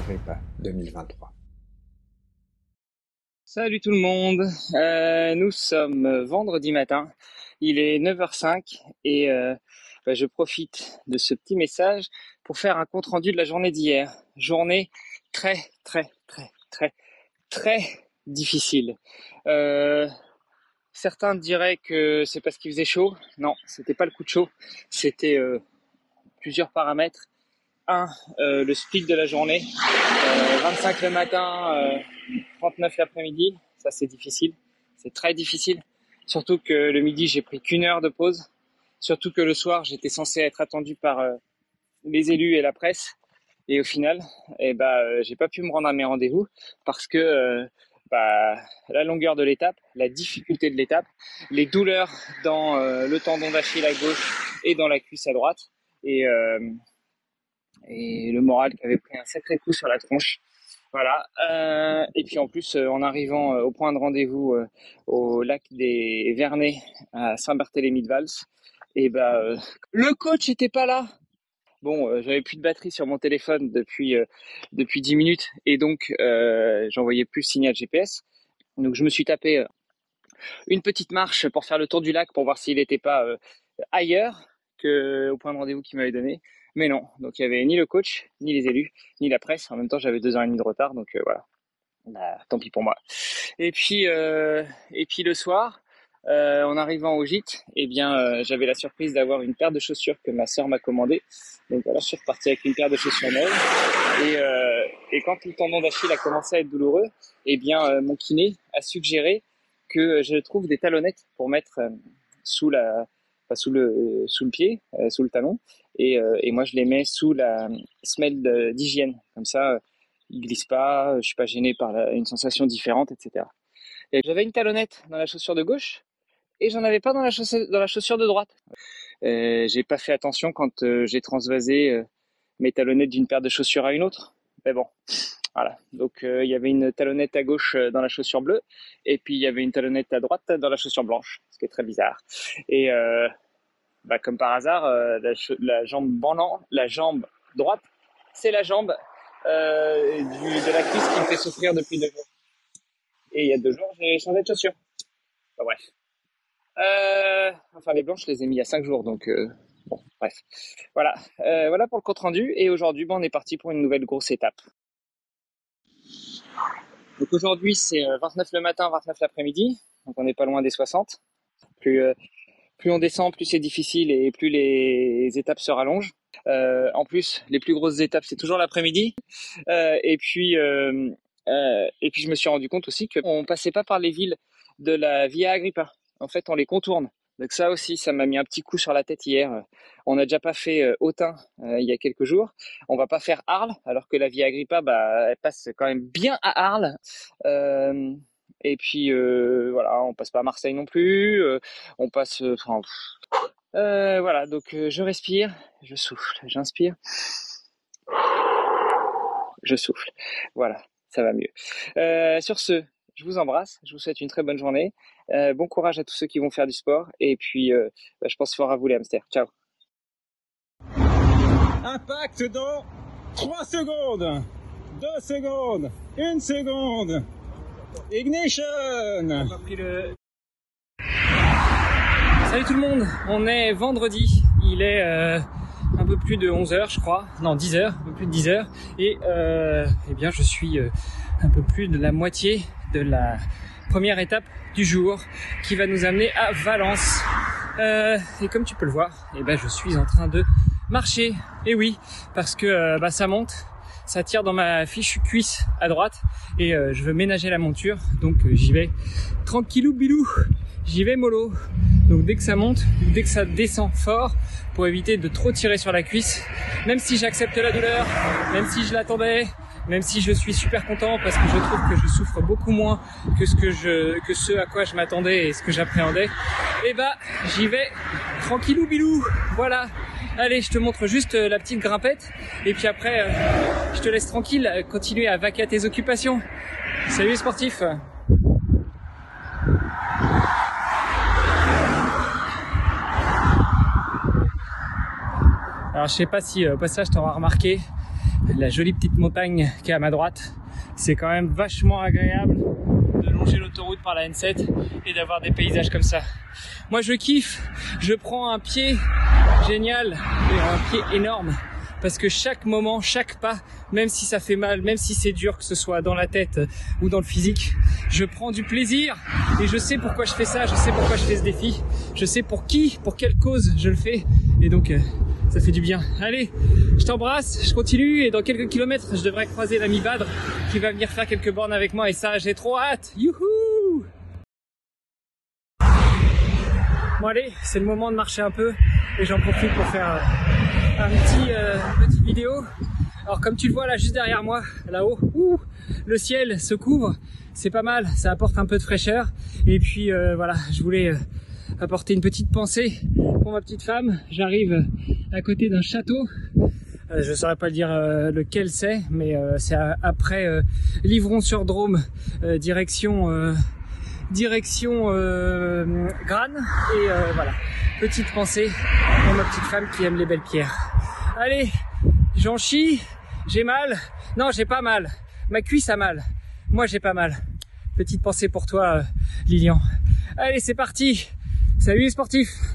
Agrippa 2023. Salut tout le monde, euh, nous sommes vendredi matin, il est 9h05 et euh, bah, je profite de ce petit message pour faire un compte rendu de la journée d'hier. Journée très très très très très difficile. Euh, certains diraient que c'est parce qu'il faisait chaud. Non, c'était pas le coup de chaud, c'était plusieurs paramètres euh, le speed de la journée. 25 euh, le matin, 39 euh, l'après-midi. Ça, c'est difficile. C'est très difficile. Surtout que le midi, j'ai pris qu'une heure de pause. Surtout que le soir, j'étais censé être attendu par les élus et la presse. Et au final, eh ben, j'ai pas pu me rendre à mes rendez-vous parce que bah, la longueur de l'étape, la difficulté de l'étape, les douleurs dans le tendon d'Achille à gauche et dans la cuisse à droite. Et, et le moral qui avait pris un sacré coup sur la tronche. Voilà. Euh, et puis en plus, euh, en arrivant euh, au point de rendez-vous au lac des Vernets à Saint-Barthélemy-de-Vals, et ben le coach était pas là. Bon, j'avais plus de batterie sur mon téléphone depuis depuis 10 minutes et donc j'envoyais plus signal GPS. Donc je me suis tapé une petite marche pour faire le tour du lac pour voir s'il n'était pas ailleurs que au point de rendez-vous qu'il m'avait donné. Mais non, donc il y avait ni le coach, ni les élus, ni la presse. En même temps, j'avais deux heures et demie de retard, donc euh, voilà. Bah, tant pis pour moi. Et puis, euh, et puis le soir, euh, en arrivant au gîte, eh bien, euh, j'avais la surprise d'avoir une paire de chaussures que ma sœur m'a commandée. Donc voilà, je suis reparti avec une paire de chaussures neuves. Et, euh, et quand le tendon d'Achille a commencé à être douloureux, eh bien, mon kiné a suggéré que je trouve des talonnettes pour mettre sous la, sous le sous le pied, sous le talon, et, euh, et moi je les mets sous la semelle d'hygiène. Comme ça, euh, ils glissent pas, je suis pas gêné par une sensation différente, etc. Et j'avais une talonnette dans la chaussure de gauche et j'en avais pas dans la, chaussure, dans la chaussure de droite. Euh, j'ai pas fait attention quand euh, j'ai transvasé mes talonnettes d'une paire de chaussures à une autre. Mais bon, voilà. Donc il y avait une talonnette à gauche dans la chaussure bleue et puis il y avait une talonnette à droite dans la chaussure blanche, ce qui est très bizarre. Et bah, comme par hasard, euh, la, jambe bandant, la jambe droite, c'est la jambe euh, du, de la cuisse qui me fait souffrir depuis deux jours. Et il y a deux jours, j'ai changé de chaussures. Enfin, bref. Euh, enfin, les blanches, je les ai mis il y a cinq jours, donc euh, bon, bref. Voilà, euh, voilà pour le compte rendu. Et aujourd'hui, bon, on est parti pour une nouvelle grosse étape. Donc aujourd'hui, c'est 29 le matin, 29 l'après-midi. Donc on n'est pas loin des 60. Plus, plus on descend, plus c'est difficile et plus les étapes se rallongent. Euh, en plus, les plus grosses étapes, c'est toujours l'après-midi. Euh, et puis, euh, euh et puis, je me suis rendu compte aussi qu'on passait pas par les villes de la Via Agrippa. En fait, on les contourne. Donc ça aussi, ça m'a mis un petit coup sur la tête hier. On n'a déjà pas fait euh, Autun il y a quelques jours. On va pas faire Arles, alors que la Via Agrippa, bah, elle passe quand même bien à Arles. Euh, et puis euh, voilà, on passe pas à Marseille non plus. Euh, on passe, euh, euh, voilà. Donc je respire, je souffle, j'inspire, je souffle. Voilà, ça va mieux. sur ce, je vous embrasse. Je vous souhaite une très bonne journée. bon courage à tous ceux qui vont faire du sport. Et puis, bah, je pense fort à vous les hamsters. Ciao. Impact dans 3 secondes, 2 secondes, 1 seconde. Ignition Salut tout le monde, on est vendredi, il est euh, un peu plus de 11h je crois, non 10h, un peu plus de 10h et euh, eh bien je suis euh, un peu plus de la moitié de la première étape du jour qui va nous amener à Valence. Euh, et comme tu peux le voir, eh ben je suis en train de marcher. Et oui, parce que euh, bah, ça monte, ça tire dans ma fiche cuisse à droite et euh, je veux ménager la monture donc j'y vais tranquillou bilou j'y vais mollo Donc dès que ça monte, dès que ça descend fort, pour éviter de trop tirer sur la cuisse, même si j'accepte la douleur, même si je l'attendais, même si je suis super content parce que je trouve que je souffre beaucoup moins que ce que je que ce à quoi je m'attendais et ce que j'appréhendais, et eh bah j'y vais tranquillou bilou. Voilà. Allez, je te montre juste euh, la petite grimpette et puis après euh, je te laisse tranquille, continuer à vaquer à tes occupations. Salut les sportifs. Alors je sais pas si au passage t'auras remarqué, la jolie petite montagne qui est à ma droite. C'est quand même vachement agréable de longer l'autoroute par la N7 et d'avoir des paysages comme ça. Moi je kiffe, je prends un pied génial et un pied énorme parce que chaque moment, chaque pas, même si ça fait mal, même si c'est dur, que ce soit dans la tête ou dans le physique, je prends du plaisir et je sais pourquoi je fais ça, je sais pourquoi je fais ce défi, je sais pour qui, pour quelle cause je le fais et donc euh, ça fait du bien. Allez, je t'embrasse, je continue et dans quelques kilomètres, je devrais croiser l'ami Badre qui va venir faire quelques bornes avec moi et ça, j'ai trop hâte. Youhou Bon allez, c'est le moment de marcher un peu et j'en profite pour faire un petit, euh, petite vidéo. Alors comme tu le vois là juste derrière moi, là-haut, le ciel se couvre, c'est pas mal, ça apporte un peu de fraîcheur. Et puis euh, voilà, je voulais euh, apporter une petite pensée pour ma petite femme. J'arrive à côté d'un château. Euh, je ne saurais pas dire euh, lequel c'est, mais euh, c'est après euh, Livron-sur-Drôme, direction direction Grane. Et voilà, petite pensée pour ma petite femme qui aime les belles pierres. Allez, j'en chie, j'ai mal. Non, j'ai pas mal. Ma cuisse a mal. Moi, j'ai pas mal. Petite pensée pour toi, Lilian. Allez, c'est parti. Salut les sportifs